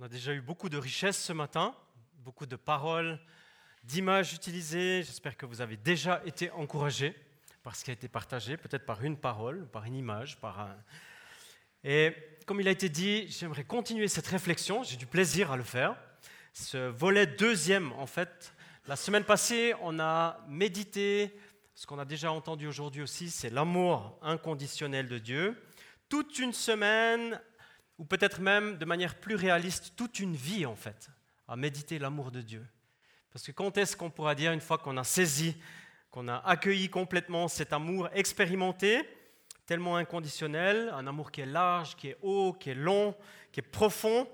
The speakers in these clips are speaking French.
On a déjà eu beaucoup de richesses ce matin, beaucoup de paroles, d'images utilisées. J'espère que vous avez déjà été encouragés par ce qui a été partagé, peut-être par une parole, par une image, par un... Et comme il a été dit, j'aimerais continuer cette réflexion, j'ai du plaisir à le faire. Ce volet deuxième, en fait, la semaine passée, on a médité, ce qu'on a déjà entendu aujourd'hui aussi, c'est l'amour inconditionnel de Dieu. Toute une semaine, ou peut-être même de manière plus réaliste, toute une vie en fait, à méditer l'amour de Dieu. Parce que quand est-ce qu'on pourra dire, une fois qu'on a saisi, qu'on a accueilli complètement cet amour expérimenté, tellement inconditionnel, un amour qui est large, qui est haut, qui est long, qui est profond,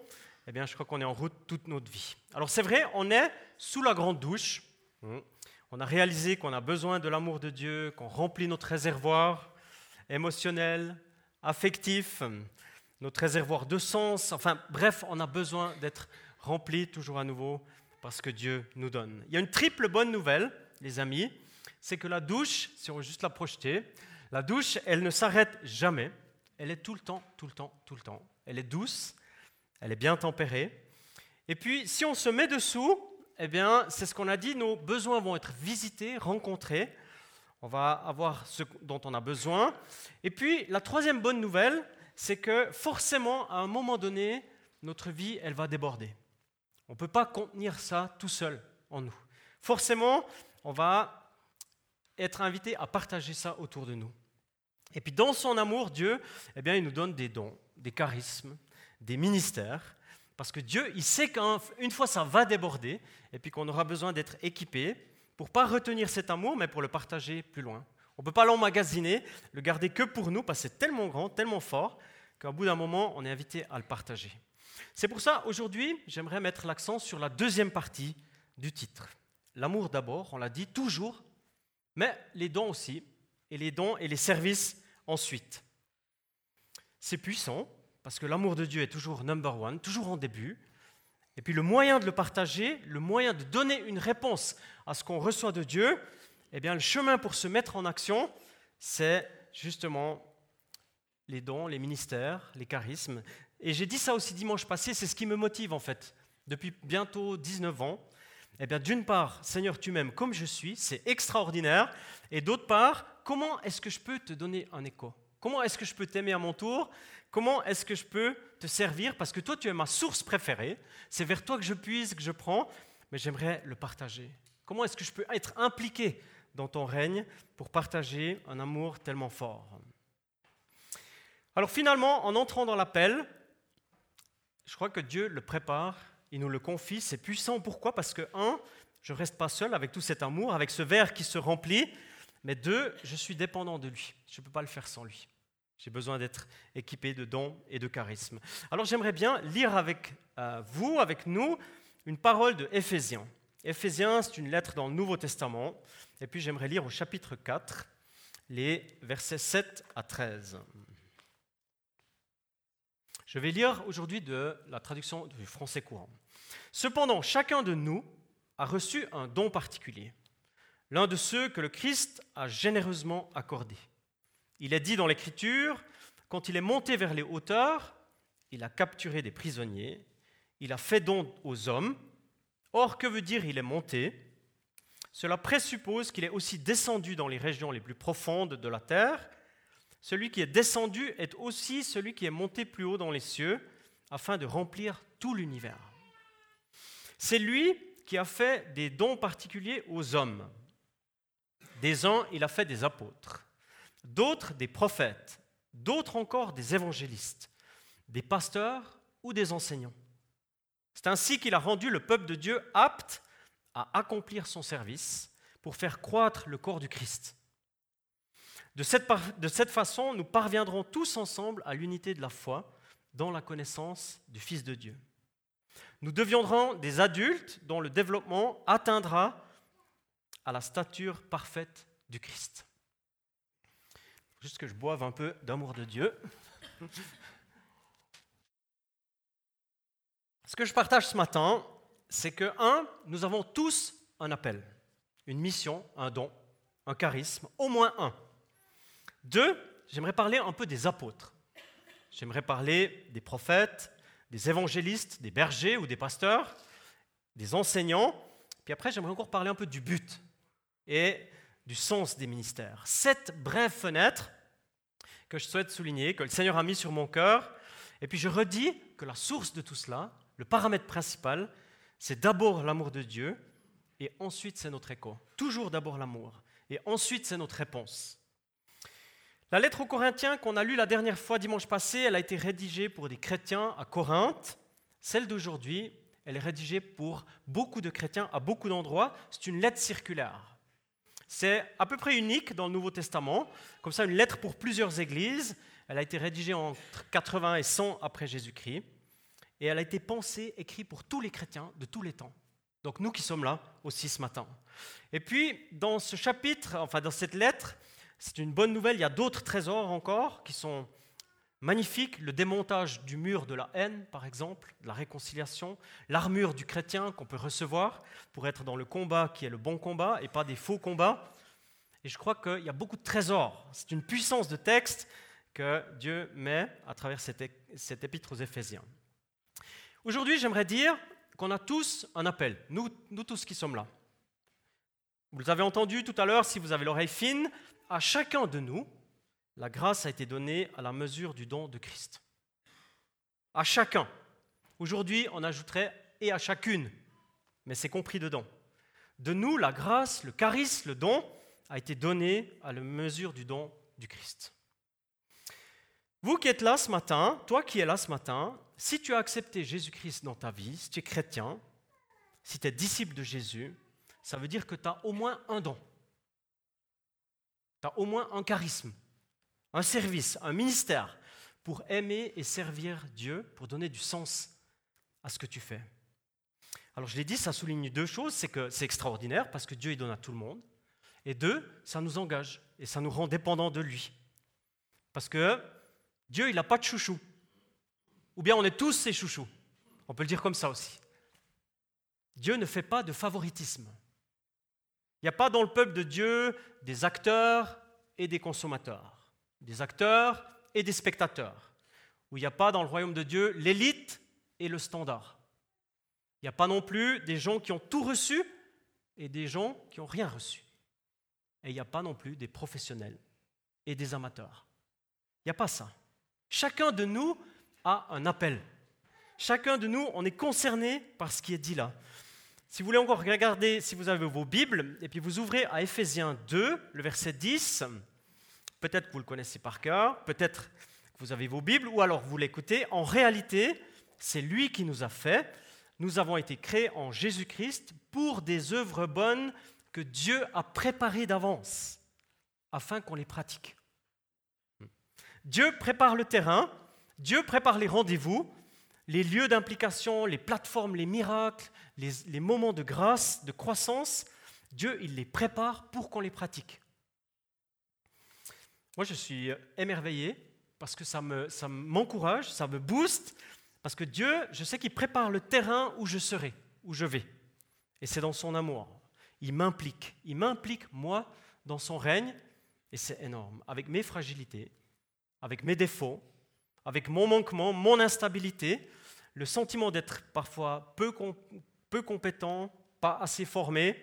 eh bien je crois qu'on est en route toute notre vie. Alors c'est vrai, on est sous la grande douche, on a réalisé qu'on a besoin de l'amour de Dieu, qu'on remplit notre réservoir émotionnel, affectif, notre réservoir de sens. Enfin, bref, on a besoin d'être rempli toujours à nouveau parce que Dieu nous donne. Il y a une triple bonne nouvelle, les amis, c'est que la douche, si on veut juste la projeter, la douche, elle ne s'arrête jamais. Elle est tout le temps, tout le temps, tout le temps. Elle est douce, elle est bien tempérée. Et puis, si on se met dessous, eh bien, c'est ce qu'on a dit, nos besoins vont être visités, rencontrés. On va avoir ce dont on a besoin. Et puis, la troisième bonne nouvelle, c'est que forcément, à un moment donné, notre vie, elle va déborder. On ne peut pas contenir ça tout seul en nous. Forcément, on va être invité à partager ça autour de nous. Et puis dans son amour, Dieu, eh bien, il nous donne des dons, des charismes, des ministères, parce que Dieu, il sait qu'une fois ça va déborder, et puis qu'on aura besoin d'être équipé pour pas retenir cet amour, mais pour le partager plus loin. On ne peut pas l'emmagasiner, le garder que pour nous, parce que c'est tellement grand, tellement fort, qu'au bout d'un moment, on est invité à le partager. C'est pour ça, aujourd'hui, j'aimerais mettre l'accent sur la deuxième partie du titre. L'amour d'abord, on l'a dit toujours, mais les dons aussi, et les dons et les services ensuite. C'est puissant, parce que l'amour de Dieu est toujours number one, toujours en début. Et puis le moyen de le partager, le moyen de donner une réponse à ce qu'on reçoit de Dieu, eh bien, le chemin pour se mettre en action, c'est justement les dons, les ministères, les charismes. Et j'ai dit ça aussi dimanche passé, c'est ce qui me motive en fait. Depuis bientôt 19 ans, eh bien, d'une part, Seigneur, tu m'aimes comme je suis, c'est extraordinaire. Et d'autre part, comment est-ce que je peux te donner un écho? Comment est-ce que je peux t'aimer à mon tour? Comment est-ce que je peux te servir? Parce que toi, tu es ma source préférée. C'est vers toi que je puise, que je prends, mais j'aimerais le partager. Comment est-ce que je peux être impliqué dans ton règne pour partager un amour tellement fort. Alors finalement, en entrant dans l'appel, je crois que Dieu le prépare, il nous le confie, c'est puissant. Pourquoi? Parce que, un, je ne reste pas seul avec tout cet amour, avec ce verre qui se remplit, mais deux, je suis dépendant de lui. Je ne peux pas le faire sans lui. J'ai besoin d'être équipé de dons et de charisme. Alors j'aimerais bien lire avec euh, vous, avec nous, une parole de Éphésiens. Éphésiens, c'est une lettre dans le Nouveau Testament. Et puis j'aimerais lire au chapitre 4, les versets 7 à 13. Je vais lire aujourd'hui de la traduction du français courant. Cependant, chacun de nous a reçu un don particulier, l'un de ceux que le Christ a généreusement accordé. Il est dit dans l'Écriture, quand il est monté vers les hauteurs, il a capturé des prisonniers, il a fait don aux hommes. Or, que veut dire il est monté? Cela présuppose qu'il est aussi descendu dans les régions les plus profondes de la terre. Celui qui est descendu est aussi celui qui est monté plus haut dans les cieux afin de remplir tout l'univers. C'est lui qui a fait des dons particuliers aux hommes. Des uns, il a fait des apôtres, d'autres des prophètes, d'autres encore des évangélistes, des pasteurs ou des enseignants. C'est ainsi qu'il a rendu le peuple de Dieu apte à accomplir son service pour faire croître le corps du Christ. De cette, façon, nous parviendrons tous ensemble à l'unité de la foi dans la connaissance du Fils de Dieu. Nous deviendrons des adultes dont le développement atteindra à la stature parfaite du Christ. Juste que je boive un peu d'amour de Dieu. Ce que je partage ce matin, c'est que, un, nous avons tous un appel, une mission, un don, un charisme, au moins un. Deux, j'aimerais parler un peu des apôtres. J'aimerais parler des prophètes, des évangélistes, des bergers ou des pasteurs, des enseignants. Puis après, j'aimerais encore parler un peu du but et du sens des ministères. Sept brèves fenêtres que je souhaite souligner, que le Seigneur a mis sur mon cœur. Et puis je redis que la source de tout cela, le paramètre principal, c'est d'abord l'amour de Dieu et ensuite c'est notre écho. Toujours d'abord l'amour et ensuite c'est notre réponse. La lettre aux Corinthiens qu'on a lue la dernière fois dimanche passé, elle a été rédigée pour des chrétiens à Corinthe. Celle d'aujourd'hui, elle est rédigée pour beaucoup de chrétiens à beaucoup d'endroits. C'est une lettre circulaire. C'est à peu près unique dans le Nouveau Testament, comme ça une lettre pour plusieurs églises. Elle a été rédigée entre 80 et 100 après Jésus-Christ. Et elle a été pensée, écrite pour tous les chrétiens de tous les temps. Donc nous qui sommes là aussi ce matin. Et puis, dans ce chapitre, enfin dans cette lettre, c'est une bonne nouvelle, il y a d'autres trésors encore qui sont magnifiques. Le démontage du mur de la haine, par exemple, de la réconciliation, l'armure du chrétien qu'on peut recevoir pour être dans le combat qui est le bon combat et pas des faux combats. Et je crois qu'il y a beaucoup de trésors. C'est une puissance de texte que Dieu met à travers cet épître aux Éphésiens. Aujourd'hui, j'aimerais dire qu'on a tous un appel, nous, tous qui sommes là. Vous avez entendu tout à l'heure, si vous avez l'oreille fine, à chacun de nous, la grâce a été donnée à la mesure du don de Christ. À chacun. Aujourd'hui, on ajouterait et à chacune, mais c'est compris dedans. De nous, la grâce, le charisme, le don a été donné à la mesure du don du Christ. Vous qui êtes là ce matin, toi qui es là ce matin, si tu as accepté Jésus-Christ dans ta vie, si tu es chrétien, si tu es disciple de Jésus, ça veut dire que tu as au moins un don. Tu as au moins un charisme, un service, un ministère pour aimer et servir Dieu, pour donner du sens à ce que tu fais. Alors je l'ai dit, ça souligne deux choses, c'est que c'est extraordinaire parce que Dieu il donne à tout le monde, et deux, ça nous engage et ça nous rend dépendants de lui. Parce que Dieu, il n'a pas de chouchou. Ou bien on est tous ses chouchous. On peut le dire comme ça aussi. Dieu ne fait pas de favoritisme. Il n'y a pas dans le peuple de Dieu des acteurs et des consommateurs, des acteurs et des spectateurs, où il n'y a pas dans le royaume de Dieu l'élite et le standard. Il n'y a pas non plus des gens qui ont tout reçu et des gens qui n'ont rien reçu. Et il n'y a pas non plus des professionnels et des amateurs. Il n'y a pas ça. Chacun de nous a un appel. Chacun de nous, on est concerné par ce qui est dit là. Si vous voulez encore regarder, si vous avez vos Bibles, et puis vous ouvrez à Éphésiens 2, le verset 10, peut-être que vous le connaissez par cœur, peut-être que vous avez vos Bibles, ou alors vous l'écoutez. En réalité, c'est lui qui nous a fait. Nous avons été créés en Jésus-Christ pour des œuvres bonnes que Dieu a préparées d'avance, afin qu'on les pratique. Dieu prépare le terrain, Dieu prépare les rendez-vous, les lieux d'implication, les plateformes, les miracles, les, moments de grâce, de croissance. Dieu, il les prépare pour qu'on les pratique. Moi, je suis émerveillé parce que ça m'encourage, ça, ça me booste, parce que Dieu, je sais qu'il prépare le terrain où je serai, où je vais. Et c'est dans son amour. Il m'implique. Il m'implique, moi, dans son règne, et c'est énorme, avec mes fragilités, avec mes défauts, avec mon manquement, mon instabilité, le sentiment d'être parfois peu, compétent, pas assez formé.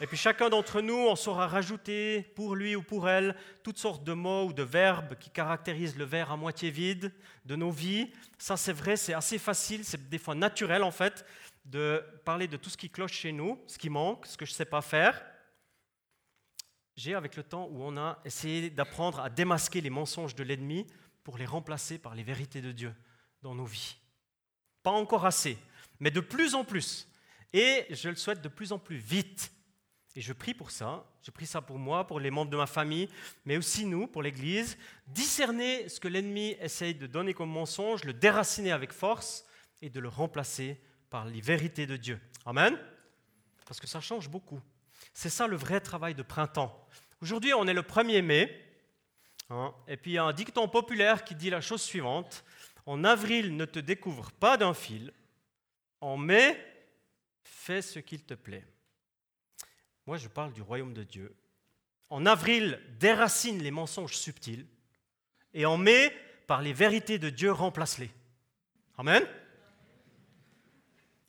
Et puis chacun d'entre nous, on saura rajouter pour lui ou pour elle toutes sortes de mots ou de verbes qui caractérisent le verre à moitié vide de nos vies. Ça c'est vrai, c'est assez facile, c'est des fois naturel en fait de parler de tout ce qui cloche chez nous, ce qui manque, ce que je ne sais pas faire j'ai, avec le temps où on a essayé d'apprendre à démasquer les mensonges de l'ennemi pour les remplacer par les vérités de Dieu dans nos vies. Pas encore assez, mais de plus en plus. Et je le souhaite de plus en plus vite. Et je prie pour ça. Je prie ça pour moi, pour les membres de ma famille, mais aussi nous, pour l'Église. Discerner ce que l'ennemi essaye de donner comme mensonge, le déraciner avec force et de le remplacer par les vérités de Dieu. Amen. Parce que ça change beaucoup. C'est ça le vrai travail de printemps. Aujourd'hui, on est le 1er mai, hein, et puis il y a un dicton populaire qui dit la chose suivante En avril, ne te découvre pas d'un fil, en mai, fais ce qu'il te plaît. Moi, je parle du royaume de Dieu. En avril, déracine les mensonges subtils, et en mai, par les vérités de Dieu, remplace-les. Amen.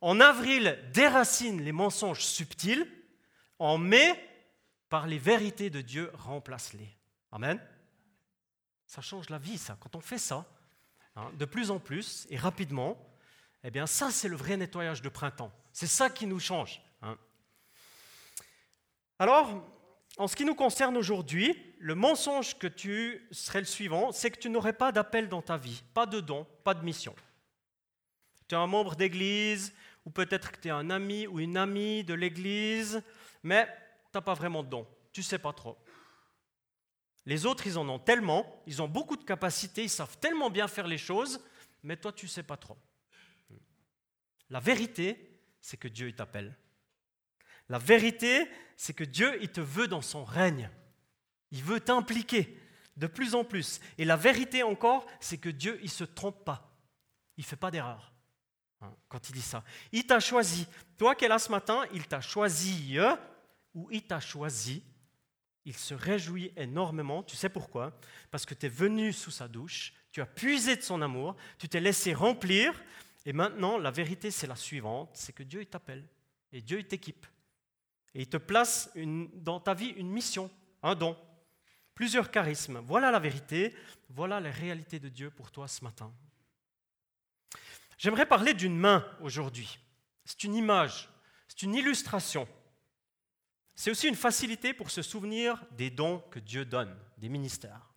En avril, déracine les mensonges subtils. En mai, par les vérités de Dieu, remplace-les. Amen. Ça change la vie, ça. Quand on fait ça, hein, de plus en plus et rapidement, eh bien, ça, c'est le vrai nettoyage de printemps. C'est ça qui nous change. Hein. Alors, en ce qui nous concerne aujourd'hui, le mensonge que tu serais le suivant, c'est que tu n'aurais pas d'appel dans ta vie, pas de don, pas de mission. Tu es un membre d'église, ou peut-être que tu es un ami ou une amie de l'église, mais tu n'as pas vraiment de don. Tu sais pas trop. Les autres, ils en ont tellement, ils ont beaucoup de capacités, ils savent tellement bien faire les choses, mais toi, tu ne sais pas trop. La vérité, c'est que Dieu t'appelle. La vérité, c'est que Dieu, il te veut dans son règne. Il veut t'impliquer de plus en plus. Et la vérité encore, c'est que Dieu, il ne se trompe pas. Il ne fait pas d'erreur hein, quand il dit ça. Il t'a choisi. Toi qui es là ce matin, il t'a choisi ou il t'a choisi il se réjouit énormément. Tu sais pourquoi? Parce que tu es venu sous sa douche, tu as puisé de son amour, tu t'es laissé remplir, et maintenant la vérité c'est la suivante, c'est que Dieu t'appelle, et Dieu t'équipe, et il te place dans ta vie une mission, un don, plusieurs charismes. Voilà la vérité, voilà la réalité de Dieu pour toi ce matin. J'aimerais parler d'une main aujourd'hui. C'est une image, c'est une illustration c'est aussi une facilité pour se souvenir des dons que Dieu donne, des ministères.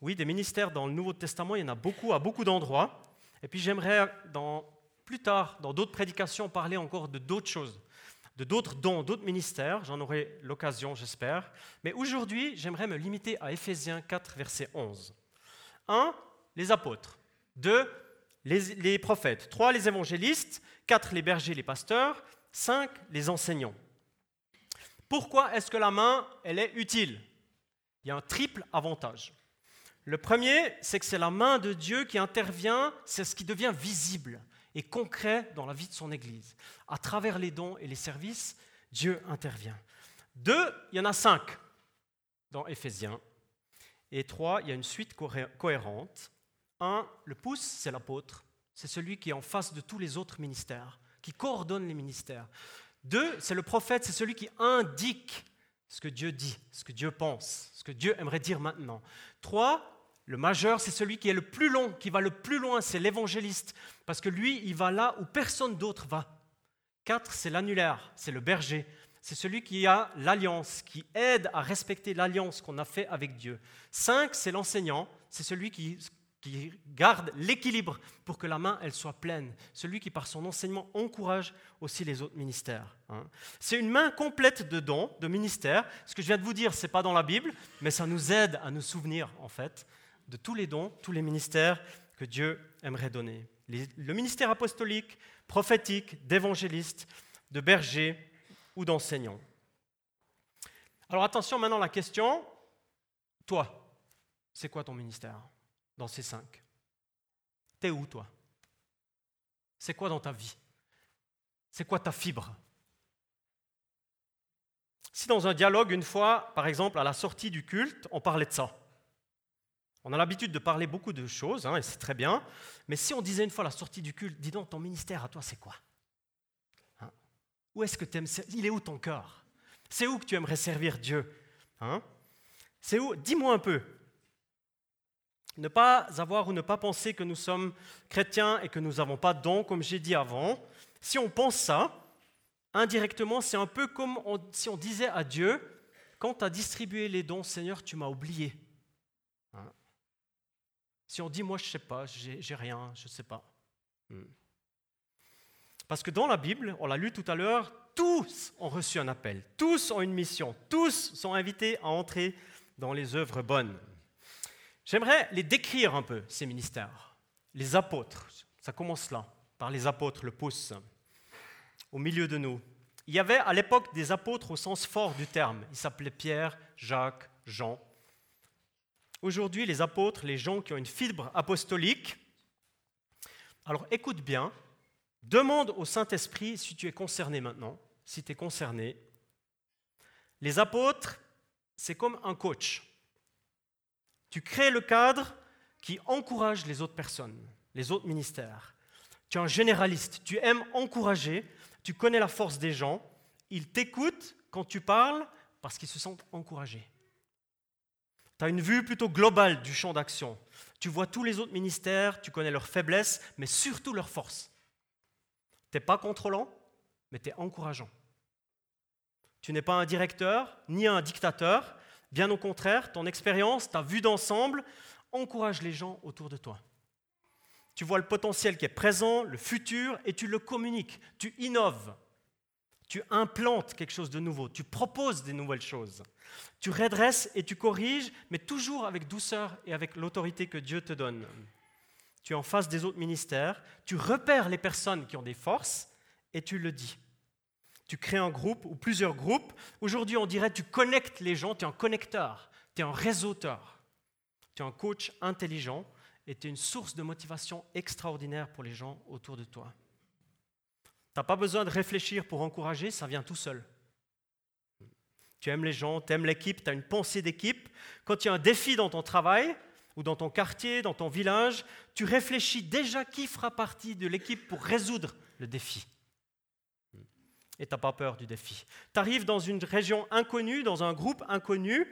Oui, des ministères dans le Nouveau Testament, il y en a beaucoup à beaucoup d'endroits. Et puis j'aimerais plus tard, dans d'autres prédications, parler encore de d'autres choses, de d'autres dons, d'autres ministères. J'en aurai l'occasion, j'espère. Mais aujourd'hui, j'aimerais me limiter à Éphésiens 4, verset 11. 1. Les apôtres. 2. Les, les prophètes. 3. Les évangélistes. 4. Les bergers, les pasteurs. 5. Les enseignants. Pourquoi est-ce que la main, elle est utile? Il y a un triple avantage. Le premier, c'est que c'est la main de Dieu qui intervient, c'est ce qui devient visible et concret dans la vie de son Église. À travers les dons et les services, Dieu intervient. Deux, il y en a cinq dans Éphésiens. Et trois, il y a une suite cohérente. Un, le pouce, c'est l'apôtre. C'est celui qui est en face de tous les autres ministères, qui coordonne les ministères. Deux, c'est le prophète, c'est celui qui indique ce que Dieu dit, ce que Dieu pense, ce que Dieu aimerait dire maintenant. Trois, le majeur, c'est celui qui est le plus long, qui va le plus loin, c'est l'évangéliste, parce que lui, il va là où personne d'autre va. Quatre, c'est l'annulaire, c'est le berger, c'est celui qui a l'alliance, qui aide à respecter l'alliance qu'on a fait avec Dieu. Cinq, c'est l'enseignant, c'est celui qui qui garde l'équilibre pour que la main elle soit pleine, celui qui par son enseignement encourage aussi les autres ministères. Hein. C'est une main complète de dons, de ministères. Ce que je viens de vous dire, ce n'est pas dans la Bible, mais ça nous aide à nous souvenir en fait de tous les dons, tous les ministères que Dieu aimerait donner. le ministère apostolique, prophétique, d'évangéliste, de berger ou d'enseignant. Alors attention maintenant la question, toi, c'est quoi ton ministère? Dans ces cinq. T'es où, toi? C'est quoi dans ta vie? C'est quoi ta fibre? Si dans un dialogue, une fois, par exemple, à la sortie du culte, on parlait de ça, on a l'habitude de parler beaucoup de choses, hein, et c'est très bien, mais si on disait une fois à la sortie du culte, dis donc, ton ministère à toi, c'est quoi? Hein? Où est-ce que tu aimes Il est où ton cœur? C'est où que tu aimerais servir Dieu? Hein? C'est où? Dis-moi un peu. Ne pas avoir ou ne pas penser que nous sommes chrétiens et que nous n'avons pas de dons, comme j'ai dit avant. Si on pense ça, indirectement, c'est un peu comme si on disait à Dieu, quand tu as distribué les dons, Seigneur, tu m'as oublié. Hein? si on dit, moi, je ne sais pas, j'ai rien, je ne sais pas. Hmm. Parce que dans la Bible, on l'a lu tout à l'heure, tous ont reçu un appel, tous ont une mission, tous sont invités à entrer dans les œuvres bonnes. J'aimerais les décrire un peu, ces ministères. Les apôtres, ça commence là, par les apôtres, le pouce, au milieu de nous. Il y avait à l'époque des apôtres au sens fort du terme. Ils s'appelaient Pierre, Jacques, Jean. Aujourd'hui, les apôtres, les gens qui ont une fibre apostolique, alors écoute bien, demande au Saint-Esprit si tu es concerné maintenant, si tu es concerné. Les apôtres, c'est comme un coach. Tu crées le cadre qui encourage les autres personnes, les autres ministères. Tu es un généraliste, tu aimes encourager, tu connais la force des gens, ils t'écoutent quand tu parles parce qu'ils se sentent encouragés. Tu as une vue plutôt globale du champ d'action. Tu vois tous les autres ministères, tu connais leurs faiblesses, mais surtout leurs forces. Tu n'es pas contrôlant, mais tu es encourageant. Tu n'es pas un directeur ni un dictateur, bien au contraire, ton expérience, ta vue d'ensemble encourage les gens autour de toi. Tu vois le potentiel qui est présent, le futur, et tu le communiques, tu innoves, tu implantes quelque chose de nouveau, tu proposes des nouvelles choses. Tu redresses et tu corriges, mais toujours avec douceur et avec l'autorité que Dieu te donne. Tu es en face des autres ministères, tu repères les personnes qui ont des forces et tu le dis. Tu crées un groupe ou plusieurs groupes. Aujourd'hui, on dirait tu connectes les gens, tu es un connecteur, tu es un réseauteur. Tu es un coach intelligent et tu es une source de motivation extraordinaire pour les gens autour de toi. Tu n'as pas besoin de réfléchir pour encourager, ça vient tout seul. Tu aimes les gens, tu aimes l'équipe, tu as une pensée d'équipe. Quand il y a un défi dans ton travail, ou dans ton quartier, dans ton village, tu réfléchis déjà qui fera partie de l'équipe pour résoudre le défi. Et tu n'as pas peur du défi. Tu arrives dans une région inconnue, dans un groupe inconnu,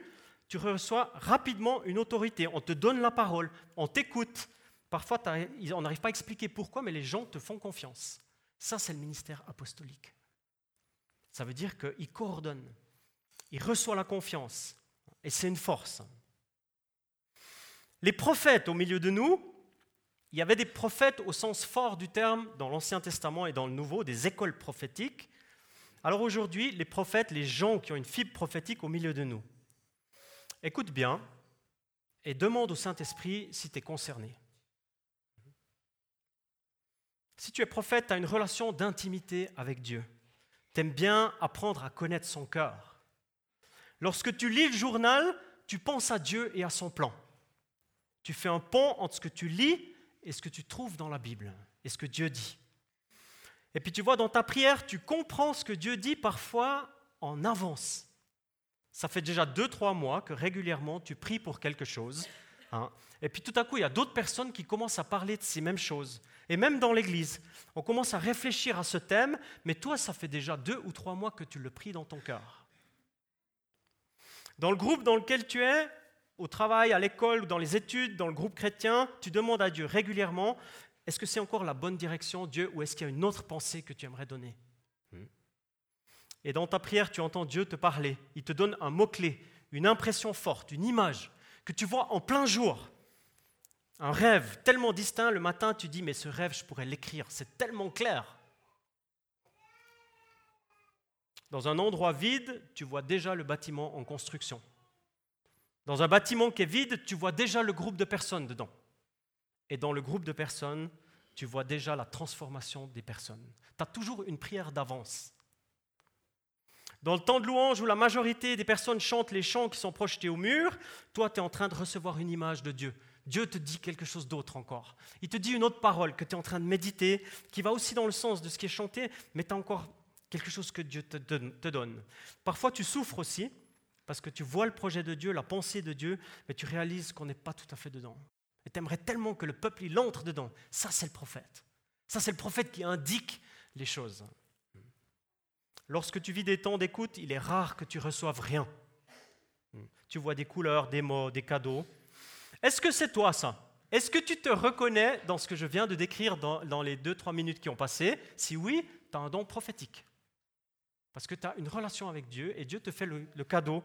tu reçois rapidement une autorité. On te donne la parole, on t'écoute. Parfois, on n'arrive pas à expliquer pourquoi, mais les gens te font confiance. Ça, c'est le ministère apostolique. Ça veut dire qu'il coordonne, il reçoit la confiance, et c'est une force. Les prophètes au milieu de nous, il y avait des prophètes au sens fort du terme dans l'Ancien Testament et dans le Nouveau, des écoles prophétiques. Alors aujourd'hui, les prophètes, les gens qui ont une fibre prophétique au milieu de nous, écoute bien et demande au Saint-Esprit si tu es concerné. Si tu es prophète, tu as une relation d'intimité avec Dieu. Tu aimes bien apprendre à connaître son cœur. Lorsque tu lis le journal, tu penses à Dieu et à son plan. Tu fais un pont entre ce que tu lis et ce que tu trouves dans la Bible et ce que Dieu dit. Et puis tu vois, dans ta prière, tu comprends ce que Dieu dit parfois en avance. Ça fait déjà deux, trois mois que régulièrement tu pries pour quelque chose. Hein. et puis tout à coup, il y a d'autres personnes qui commencent à parler de ces mêmes choses. Et même dans l'Église, on commence à réfléchir à ce thème, mais toi, ça fait déjà deux ou trois mois que tu le pries dans ton cœur. Dans le groupe dans lequel tu es, au travail, à l'école dans les études, dans le groupe chrétien, tu demandes à Dieu régulièrement, est-ce que c'est encore la bonne direction, Dieu, ou est-ce qu'il y a une autre pensée que tu aimerais donner Et dans ta prière, tu entends Dieu te parler. Il te donne un mot-clé, une impression forte, une image que tu vois en plein jour. Un rêve tellement distinct, le matin tu dis, mais ce rêve, je pourrais l'écrire, c'est tellement clair. Dans un endroit vide, tu vois déjà le bâtiment en construction. Dans un bâtiment qui est vide, tu vois déjà le groupe de personnes dedans. Et dans le groupe de personnes, tu vois déjà la transformation des personnes. Tu as toujours une prière d'avance. Dans le temps de louange où la majorité des personnes chantent les chants qui sont projetés au mur, toi, tu es en train de recevoir une image de Dieu. Dieu te dit quelque chose d'autre encore. Il te dit une autre parole que tu es en train de méditer, qui va aussi dans le sens de ce qui est chanté, mais tu as encore quelque chose que Dieu te donne. Parfois, tu souffres aussi, parce que tu vois le projet de Dieu, la pensée de Dieu, mais tu réalises qu'on n'est pas tout à fait dedans. Et tu aimerais tellement que le peuple, il entre dedans. Ça, c'est le prophète. Ça, c'est le prophète qui indique les choses. Lorsque tu vis des temps d'écoute, il est rare que tu reçoives rien. Tu vois des couleurs, des mots, des cadeaux. Est-ce que c'est toi ça? Est-ce que tu te reconnais dans ce que je viens de décrire dans, les deux, trois minutes qui ont passé? Si oui, tu as un don prophétique. Parce que tu as une relation avec Dieu et Dieu te fait le, cadeau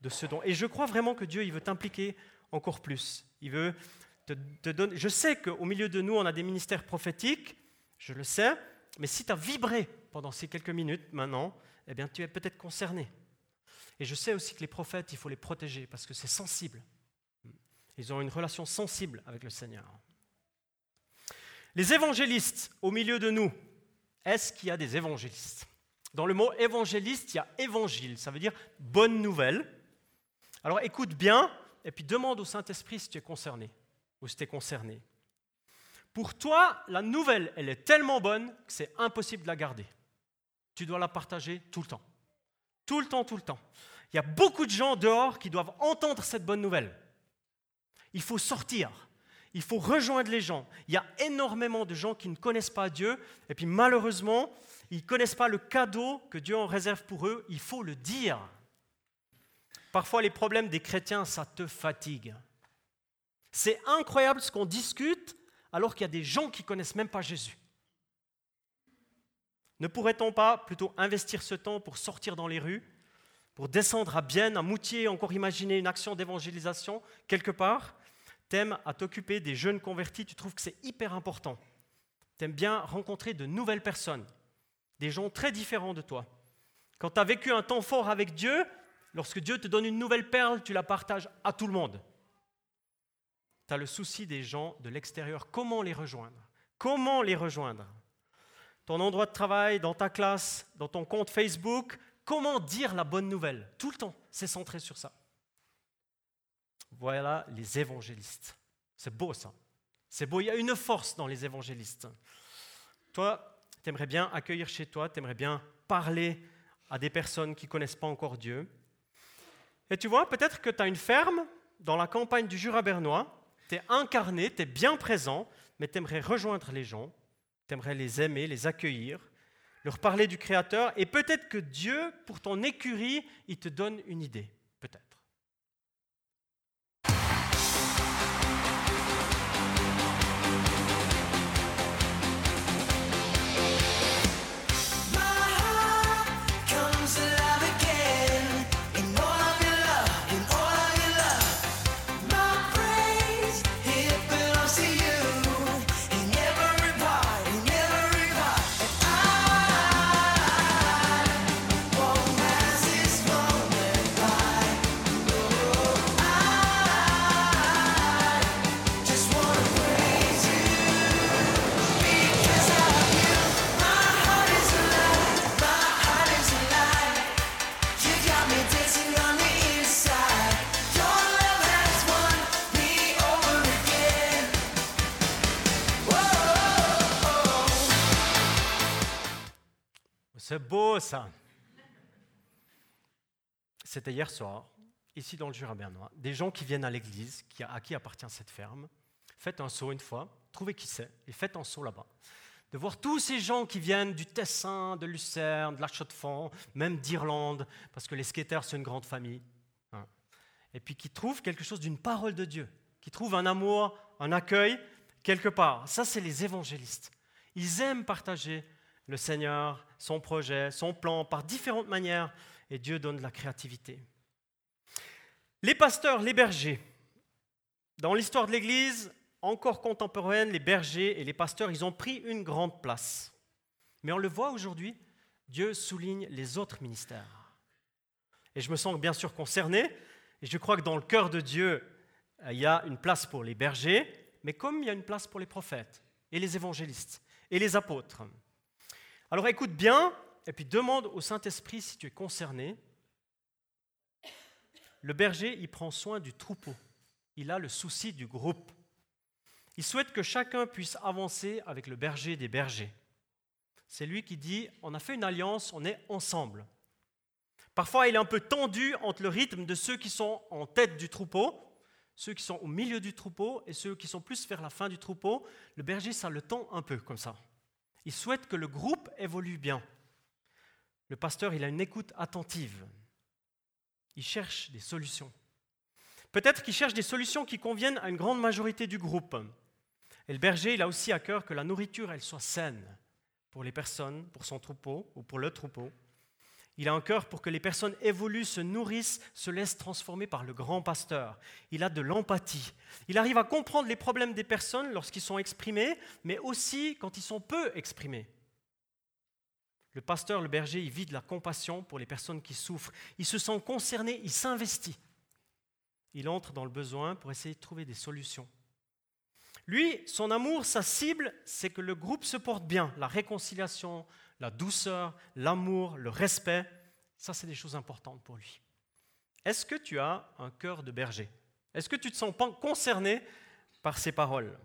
de ce don. Et je crois vraiment que Dieu, il veut t'impliquer encore plus. Il veut Je sais qu'au milieu de nous, on a des ministères prophétiques, je le sais, mais si tu as vibré pendant ces quelques minutes maintenant, eh bien, tu es peut-être concerné. Et je sais aussi que les prophètes, il faut les protéger parce que c'est sensible. Ils ont une relation sensible avec le Seigneur. Les évangélistes au milieu de nous, est-ce qu'il y a des évangélistes? Dans le mot évangéliste, il y a évangile, ça veut dire bonne nouvelle. Alors écoute bien et puis demande au Saint-Esprit si tu es concerné tu es concerné. Pour toi, la nouvelle, elle est tellement bonne que c'est impossible de la garder. Tu dois la partager tout le temps. Tout le temps, tout le temps. Il y a beaucoup de gens dehors qui doivent entendre cette bonne nouvelle. Il faut sortir. Il faut rejoindre les gens. Il y a énormément de gens qui ne connaissent pas Dieu, et puis malheureusement, ils ne connaissent pas le cadeau que Dieu en réserve pour eux. Il faut le dire. Parfois, les problèmes des chrétiens, ça te fatigue. C'est incroyable ce qu'on discute alors qu'il y a des gens qui ne connaissent même pas Jésus. Ne pourrait-on pas plutôt investir ce temps pour sortir dans les rues, pour descendre à Bienne, à Moutier, encore imaginer une action d'évangélisation quelque part? T'aimes à t'occuper des jeunes convertis, tu trouves que c'est hyper important. T'aimes bien rencontrer de nouvelles personnes, des gens très différents de toi. Quand tu as vécu un temps fort avec Dieu, lorsque Dieu te donne une nouvelle perle, tu la partages à tout le monde. Le souci des gens de l'extérieur. Comment les rejoindre? Comment les rejoindre? Ton endroit de travail, dans ta classe, dans ton compte Facebook, comment dire la bonne nouvelle? Tout le temps, c'est centré sur ça. Voilà les évangélistes. C'est beau ça. C'est beau, il y a une force dans les évangélistes. Toi, tu aimerais bien accueillir chez toi, tu aimerais bien parler à des personnes qui ne connaissent pas encore Dieu. Et tu vois, peut-être que tu as une ferme dans la campagne du Jura bernois, tu es incarné, tu es bien présent, mais tu aimerais rejoindre les gens, tu aimerais les aimer, les accueillir, leur parler du Créateur, et peut-être que Dieu, pour ton écurie, il te donne une idée, C'est beau ça. C'était hier soir, ici dans le Jura bernois, des gens qui viennent à l'église, à qui appartient cette ferme. Faites un saut une fois, trouvez qui c'est, et faites un saut là-bas. De voir tous ces gens qui viennent du Tessin, de Lucerne, de la Chaux-de-Fonds, même d'Irlande, parce que les skaters, c'est une grande famille. Hein. Et puis qui trouvent quelque chose d'une parole de Dieu, qui trouvent un amour, un accueil quelque part. Ça, c'est les évangélistes. Ils aiment partager le Seigneur, son projet, son plan, par différentes manières, et Dieu donne de la créativité. Les pasteurs, les bergers. Dans l'histoire de l'Église, encore contemporaine, les bergers et les pasteurs, ils ont pris une grande place. Mais on le voit aujourd'hui, Dieu souligne les autres ministères. Et je me sens bien sûr concerné, et je crois que dans le cœur de Dieu, il y a une place pour les bergers, mais comme il y a une place pour les prophètes et les évangélistes et les apôtres. Alors écoute bien, et puis demande au Saint-Esprit si tu es concerné. Le berger, il prend soin du troupeau. Il a le souci du groupe. Il souhaite que chacun puisse avancer avec le berger des bergers. C'est lui qui dit, on a fait une alliance, on est ensemble. Parfois, il est un peu tendu entre le rythme de ceux qui sont en tête du troupeau, ceux qui sont au milieu du troupeau et ceux qui sont plus vers la fin du troupeau. Le berger, ça le tend un peu comme ça. Il souhaite que le groupe évolue bien. Le pasteur, il a une écoute attentive. Il cherche des solutions. Peut-être qu'il cherche des solutions qui conviennent à une grande majorité du groupe. Et le berger, il a aussi à cœur que la nourriture, elle soit saine pour les personnes, pour son troupeau ou pour le troupeau. Il a un cœur pour que les personnes évoluent, se nourrissent, se laissent transformer par le grand pasteur. Il a de l'empathie. Il arrive à comprendre les problèmes des personnes lorsqu'ils sont exprimés, mais aussi quand ils sont peu exprimés. Le pasteur, le berger, il vit de la compassion pour les personnes qui souffrent. Il se sent concerné, il s'investit. Il entre dans le besoin pour essayer de trouver des solutions. Lui, son amour, sa cible, c'est que le groupe se porte bien, la réconciliation, la douceur, l'amour, le respect, ça c'est des choses importantes pour lui. Est-ce que tu as un cœur de berger? Est-ce que tu te sens concerné par ces paroles?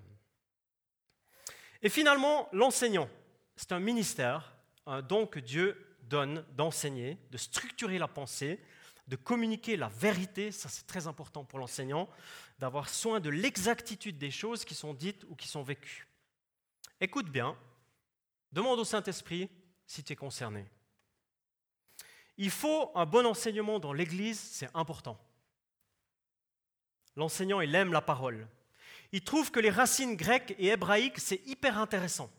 Et finalement, l'enseignant, c'est un ministère, un don que Dieu donne d'enseigner, de structurer la pensée, de communiquer la vérité, ça c'est très important pour l'enseignant, d'avoir soin de l'exactitude des choses qui sont dites ou qui sont vécues. Écoute bien, demande au Saint-Esprit si tu es concerné. Il faut un bon enseignement dans l'Église, c'est important. L'enseignant, il aime la parole. Il trouve que les racines grecques et hébraïques, c'est hyper intéressant.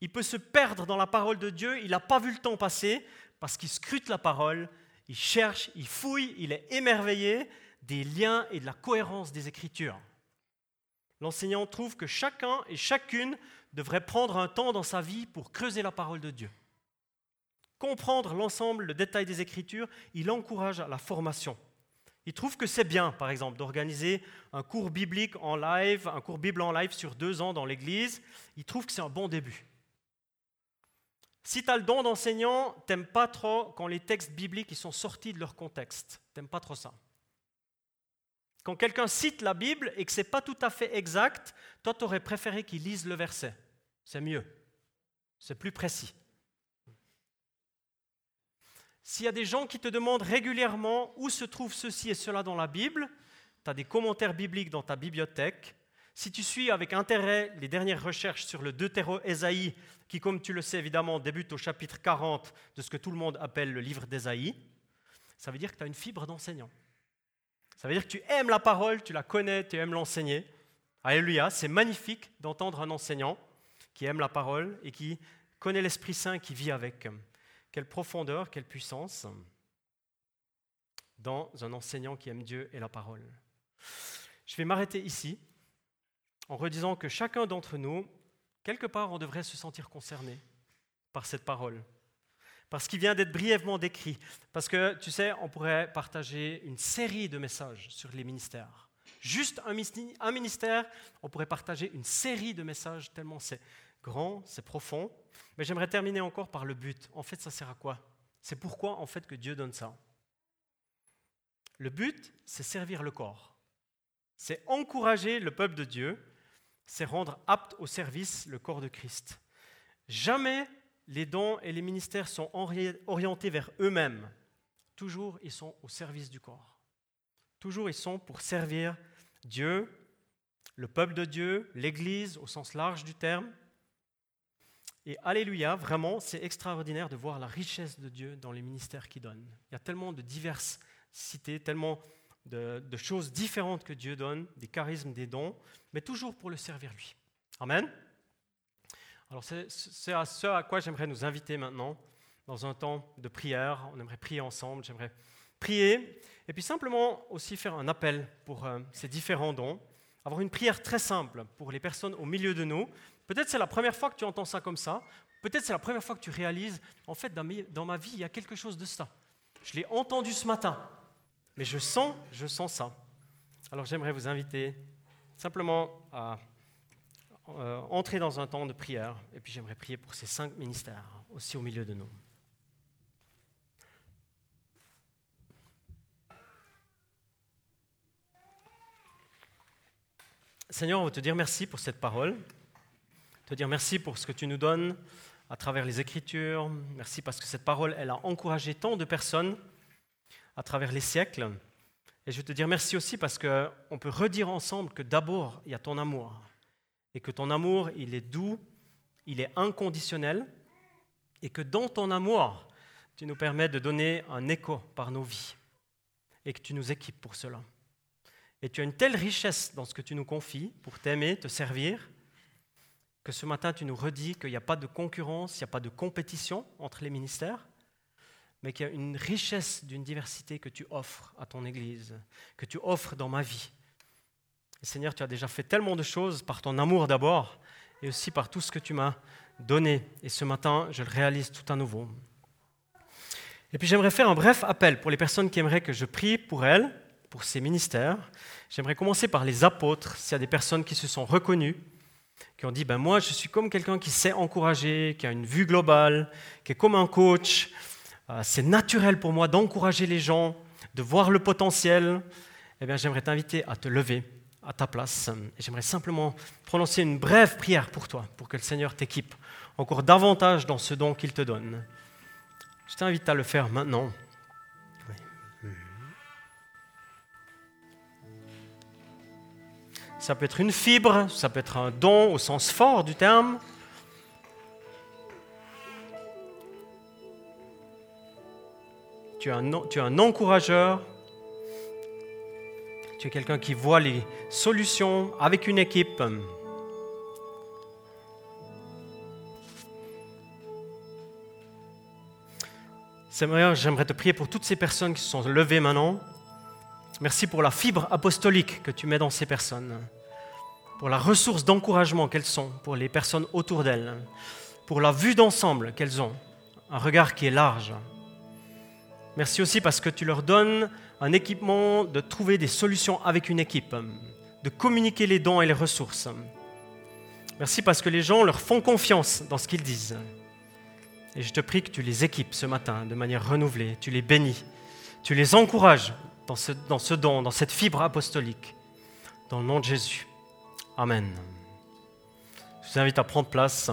Il peut se perdre dans la parole de Dieu, il n'a pas vu le temps passer parce qu'il scrute la parole, il cherche, il fouille, il est émerveillé des liens et de la cohérence des Écritures. L'enseignant trouve que chacun et chacune devrait prendre un temps dans sa vie pour creuser la parole de Dieu. Comprendre l'ensemble, le détail des Écritures, il encourage à la formation. Il trouve que c'est bien, par exemple, d'organiser un cours biblique en live, un cours Bible en live sur deux ans dans l'Église. Il trouve que c'est un bon début. Si tu as le don d'enseignant, t'aimes pas trop quand les textes bibliques sont sortis de leur contexte. T'aimes pas trop ça. Quand quelqu'un cite la Bible et que ce n'est pas tout à fait exact, toi, tu aurais préféré qu'il lise le verset. C'est mieux. C'est plus précis. S'il y a des gens qui te demandent régulièrement où se trouve ceci et cela dans la Bible, tu as des commentaires bibliques dans ta bibliothèque. Si tu suis avec intérêt les dernières recherches sur le Deutéro Ésaïe, qui, comme tu le sais évidemment, débute au chapitre 40 de ce que tout le monde appelle le livre d'Ésaïe, ça veut dire que tu as une fibre d'enseignant. Ça veut dire que tu aimes la parole, tu la connais, tu aimes l'enseigner. Alléluia, c'est magnifique d'entendre un enseignant qui aime la parole et qui connaît l'Esprit Saint qui vit avec. Quelle profondeur, quelle puissance dans un enseignant qui aime Dieu et la parole. Je vais m'arrêter ici en redisant que chacun d'entre nous quelque part, on devrait se sentir concerné par cette parole. Parce qu'il vient d'être brièvement décrit. Parce que, tu sais, on pourrait partager une série de messages sur les ministères. Juste un ministère, on pourrait partager une série de messages tellement c'est grand, c'est profond. Mais j'aimerais terminer encore par le but. En fait, ça sert à quoi? C'est pourquoi, en fait, que Dieu donne ça. Le but, c'est servir le corps. C'est encourager le peuple de Dieu c'est rendre apte au service le corps de Christ. Jamais les dons et les ministères sont orientés vers eux-mêmes. Toujours, ils sont au service du corps. Toujours, ils sont pour servir Dieu, le peuple de Dieu, l'Église au sens large du terme. Et Alléluia, vraiment, c'est extraordinaire de voir la richesse de Dieu dans les ministères qu'il donne. Il y a tellement de diversité, tellement de, choses différentes que Dieu donne, des charismes, des dons, mais toujours pour le servir lui. Amen. Alors c'est à ce à quoi j'aimerais nous inviter maintenant, dans un temps de prière. On aimerait prier ensemble, j'aimerais prier, et puis simplement aussi faire un appel pour euh, ces différents dons, avoir une prière très simple pour les personnes au milieu de nous. Peut-être c'est la première fois que tu entends ça comme ça, peut-être c'est la première fois que tu réalises, en fait, dans ma vie, il y a quelque chose de ça. Je l'ai entendu ce matin, mais je sens, je sens ça. Alors j'aimerais vous inviter simplement à euh, entrer dans un temps de prière, et puis j'aimerais prier pour ces cinq ministères aussi au milieu de nous. Seigneur, on veut te dire merci pour cette parole, te dire merci pour ce que tu nous donnes à travers les Écritures, merci parce que cette parole, elle a encouragé tant de personnes à travers les siècles. Et je veux te dire merci aussi parce qu'on peut redire ensemble que d'abord, il y a ton amour. Et que ton amour, il est doux, il est inconditionnel. Et que dans ton amour, tu nous permets de donner un écho par nos vies. Et que tu nous équipes pour cela. Et tu as une telle richesse dans ce que tu nous confies pour t'aimer, te servir, que ce matin tu nous redis qu'il n'y a pas de concurrence, il n'y a pas de compétition entre les ministères, mais qu'il y a une richesse d'une diversité que tu offres à ton Église, que tu offres dans ma vie. Seigneur, tu as déjà fait tellement de choses par ton amour d'abord, et aussi par tout ce que tu m'as donné. Et ce matin, je le réalise tout à nouveau. Et puis j'aimerais faire un bref appel pour les personnes qui aimeraient que je prie pour elles, pour ces ministères. J'aimerais commencer par les apôtres, s'il y a des personnes qui se sont reconnues, qui ont dit, ben moi je suis comme quelqu'un qui sait encourager, qui a une vue globale, qui est comme un coach, euh, c'est naturel pour moi d'encourager les gens, de voir le potentiel, eh bien, j'aimerais t'inviter à te lever à ta place. J'aimerais simplement prononcer une brève prière pour toi, pour que le Seigneur t'équipe encore davantage dans ce don qu'il te donne. Je t'invite à le faire maintenant. Ça peut être une fibre, ça peut être un don au sens fort du terme. Tu es un, tu es un encourageur. Tu es quelqu'un qui voit les solutions avec une équipe. Seigneur, j'aimerais te prier pour toutes ces personnes qui se sont levées maintenant. Merci pour la fibre apostolique que tu mets dans ces personnes, pour la ressource d'encouragement qu'elles sont pour les personnes autour d'elles, pour la vue d'ensemble qu'elles ont, un regard qui est large. Merci aussi parce que tu leur donnes un équipement de trouver des solutions avec une équipe, de communiquer les dons et les ressources. Merci parce que les gens leur font confiance dans ce qu'ils disent. Et je te prie que tu les équipes ce matin de manière renouvelée, tu les bénis, tu les encourages dans ce, don, dans cette fibre apostolique. Dans le nom de Jésus. Amen. Je vous invite à prendre place.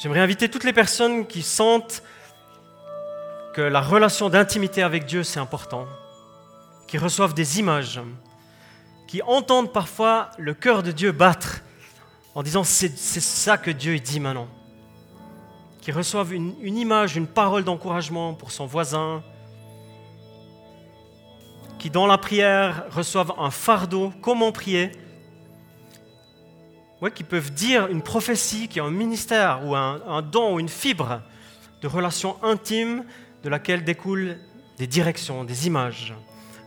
J'aimerais inviter toutes les personnes qui sentent que la relation d'intimité avec Dieu, c'est important, qui reçoivent des images, qui entendent parfois le cœur de Dieu battre en disant c'est ça que Dieu dit maintenant. Qui reçoivent une, image, une parole d'encouragement pour son voisin, qui dans la prière reçoivent un fardeau, comment prier, qui peuvent dire une prophétie, qui a un ministère ou un, un don ou une fibre de relation intime de laquelle découlent des directions, des images.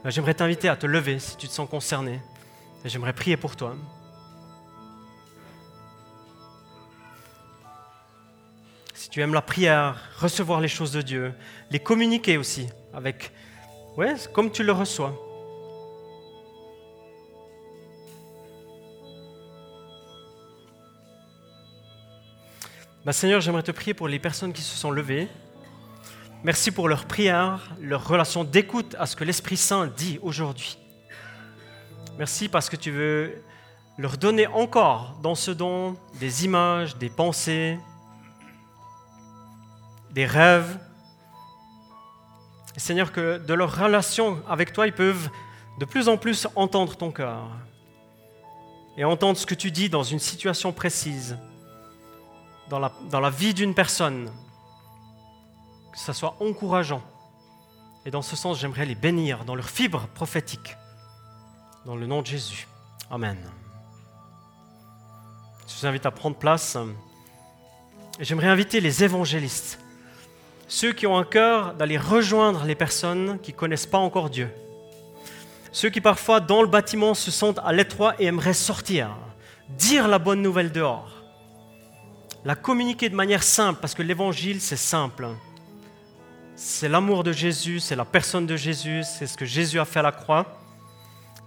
J'aimerais t'inviter à te lever si tu te sens concerné. J'aimerais prier pour toi. Tu aimes la prière, recevoir les choses de Dieu, les communiquer aussi avec, ouais, comme tu le reçois. Bah, Seigneur, j'aimerais te prier pour les personnes qui se sont levées. Merci pour leur prière, leur relation d'écoute à ce que l'Esprit Saint dit aujourd'hui. Merci parce que tu veux leur donner encore dans ce don des images, des pensées, des rêves. Seigneur, que de leur relation avec toi, ils peuvent de plus en plus entendre ton cœur et entendre ce que tu dis dans une situation précise, dans la, dans la vie d'une personne, que ça soit encourageant. Et dans ce sens, j'aimerais les bénir dans leur fibre prophétique, dans le nom de Jésus. Amen. Je vous invite à prendre place. J'aimerais inviter les évangélistes ceux qui ont un cœur d'aller rejoindre les personnes qui ne connaissent pas encore Dieu. Ceux qui parfois dans le bâtiment se sentent à l'étroit et aimeraient sortir, dire la bonne nouvelle dehors, la communiquer de manière simple, parce que l'évangile c'est simple. C'est l'amour de Jésus, c'est la personne de Jésus, c'est ce que Jésus a fait à la croix.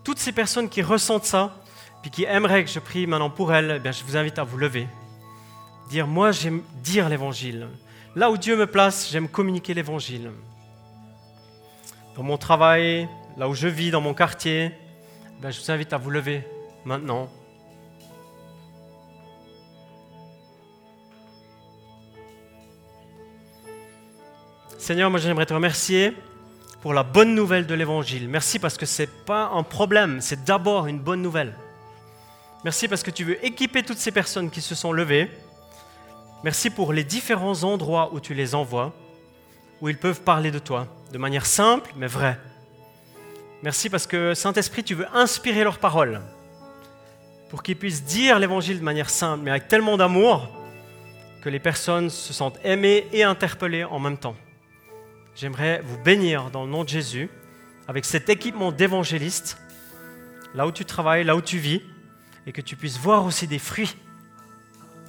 Toutes ces personnes qui ressentent ça, puis qui aimeraient que je prie maintenant pour elles, eh je vous invite à vous lever. Dire, moi j'aime dire l'évangile. Là où Dieu me place, j'aime communiquer l'évangile. Dans mon travail, là où je vis, dans mon quartier, ben, je vous invite à vous lever maintenant. Seigneur, moi j'aimerais te remercier pour la bonne nouvelle de l'évangile. Merci parce que ce n'est pas un problème, c'est d'abord une bonne nouvelle. Merci parce que tu veux équiper toutes ces personnes qui se sont levées Merci pour les différents endroits où tu les envoies, où ils peuvent parler de toi, de manière simple mais vraie. Merci parce que Saint-Esprit, tu veux inspirer leurs paroles, pour qu'ils puissent dire l'Évangile de manière simple, mais avec tellement d'amour que les personnes se sentent aimées et interpellées en même temps. J'aimerais vous bénir dans le nom de Jésus avec cet équipement d'évangéliste, là où tu travailles, là où tu vis, et que tu puisses voir aussi des fruits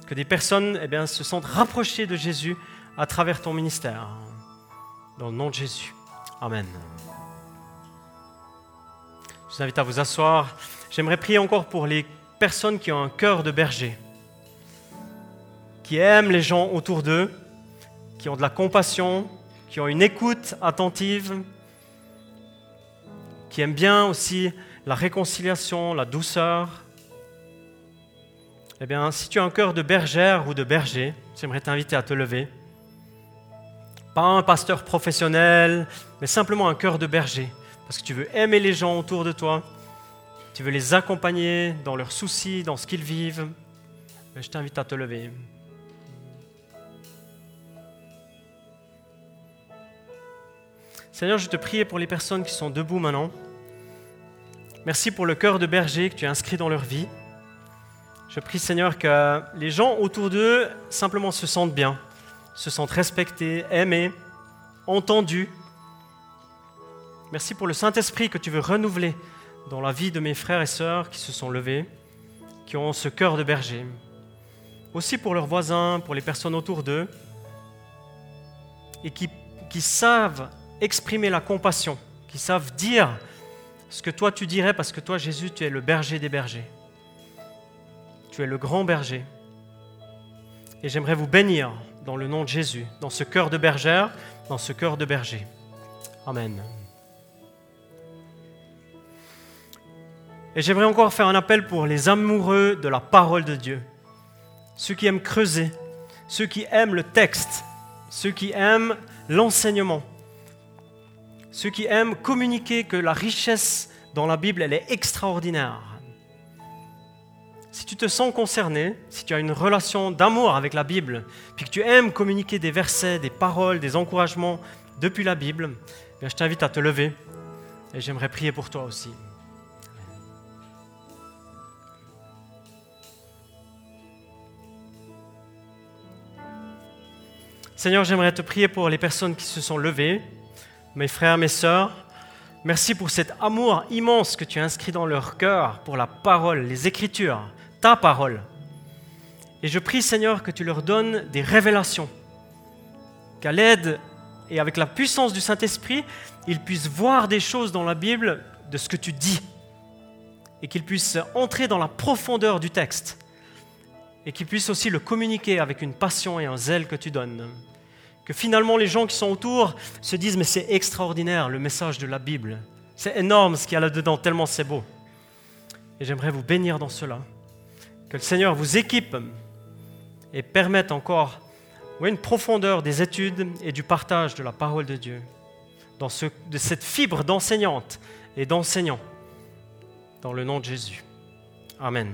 que des personnes eh bien, se sentent rapprochées de Jésus à travers ton ministère. Dans le nom de Jésus. Amen. Je vous invite à vous asseoir. J'aimerais prier encore pour les personnes qui ont un cœur de berger, qui aiment les gens autour d'eux, qui ont de la compassion, qui ont une écoute attentive, qui aiment bien aussi la réconciliation, la douceur, eh bien, si tu as un cœur de bergère ou de berger, j'aimerais t'inviter à te lever. Pas un pasteur professionnel, mais simplement un cœur de berger, parce que tu veux aimer les gens autour de toi, tu veux les accompagner dans leurs soucis, dans ce qu'ils vivent. Je t'invite à te lever. Seigneur, je te prie pour les personnes qui sont debout maintenant. Merci pour le cœur de berger que tu as inscrit dans leur vie. Je prie, Seigneur, que les gens autour d'eux simplement se sentent bien, se sentent respectés, aimés, entendus. Merci pour le Saint-Esprit que tu veux renouveler dans la vie de mes frères et sœurs qui se sont levés, qui ont ce cœur de berger. Aussi pour leurs voisins, pour les personnes autour d'eux, et qui, savent exprimer la compassion, qui savent dire ce que toi tu dirais, parce que toi, Jésus, tu es le berger des bergers. Tu es le grand berger. Et j'aimerais vous bénir dans le nom de Jésus, dans ce cœur de bergère, dans ce cœur de berger. Amen. Et j'aimerais encore faire un appel pour les amoureux de la parole de Dieu, ceux qui aiment creuser, ceux qui aiment le texte, ceux qui aiment l'enseignement ceux qui aiment communiquer que la richesse dans la Bible, elle est extraordinaire. Si tu te sens concerné, si tu as une relation d'amour avec la Bible, puis que tu aimes communiquer des versets, des paroles, des encouragements depuis la Bible, eh je t'invite à te lever et j'aimerais prier pour toi aussi. Seigneur, j'aimerais te prier pour les personnes qui se sont levées, mes frères, mes sœurs, merci pour cet amour immense que tu as inscrit dans leur cœur pour la parole, les Écritures, ta parole. Et je prie, Seigneur, que tu leur donnes des révélations, qu'à l'aide et avec la puissance du Saint-Esprit, ils puissent voir des choses dans la Bible de ce que tu dis, et qu'ils puissent entrer dans la profondeur du texte, et qu'ils puissent aussi le communiquer avec une passion et un zèle que tu donnes que finalement les gens qui sont autour se disent mais c'est extraordinaire le message de la Bible. C'est énorme ce qu'il y a là-dedans, tellement c'est beau. Et j'aimerais vous bénir dans cela. Que le Seigneur vous équipe et permette encore une profondeur des études et du partage de la parole de Dieu, dans de cette fibre d'enseignante et d'enseignant, dans le nom de Jésus. Amen.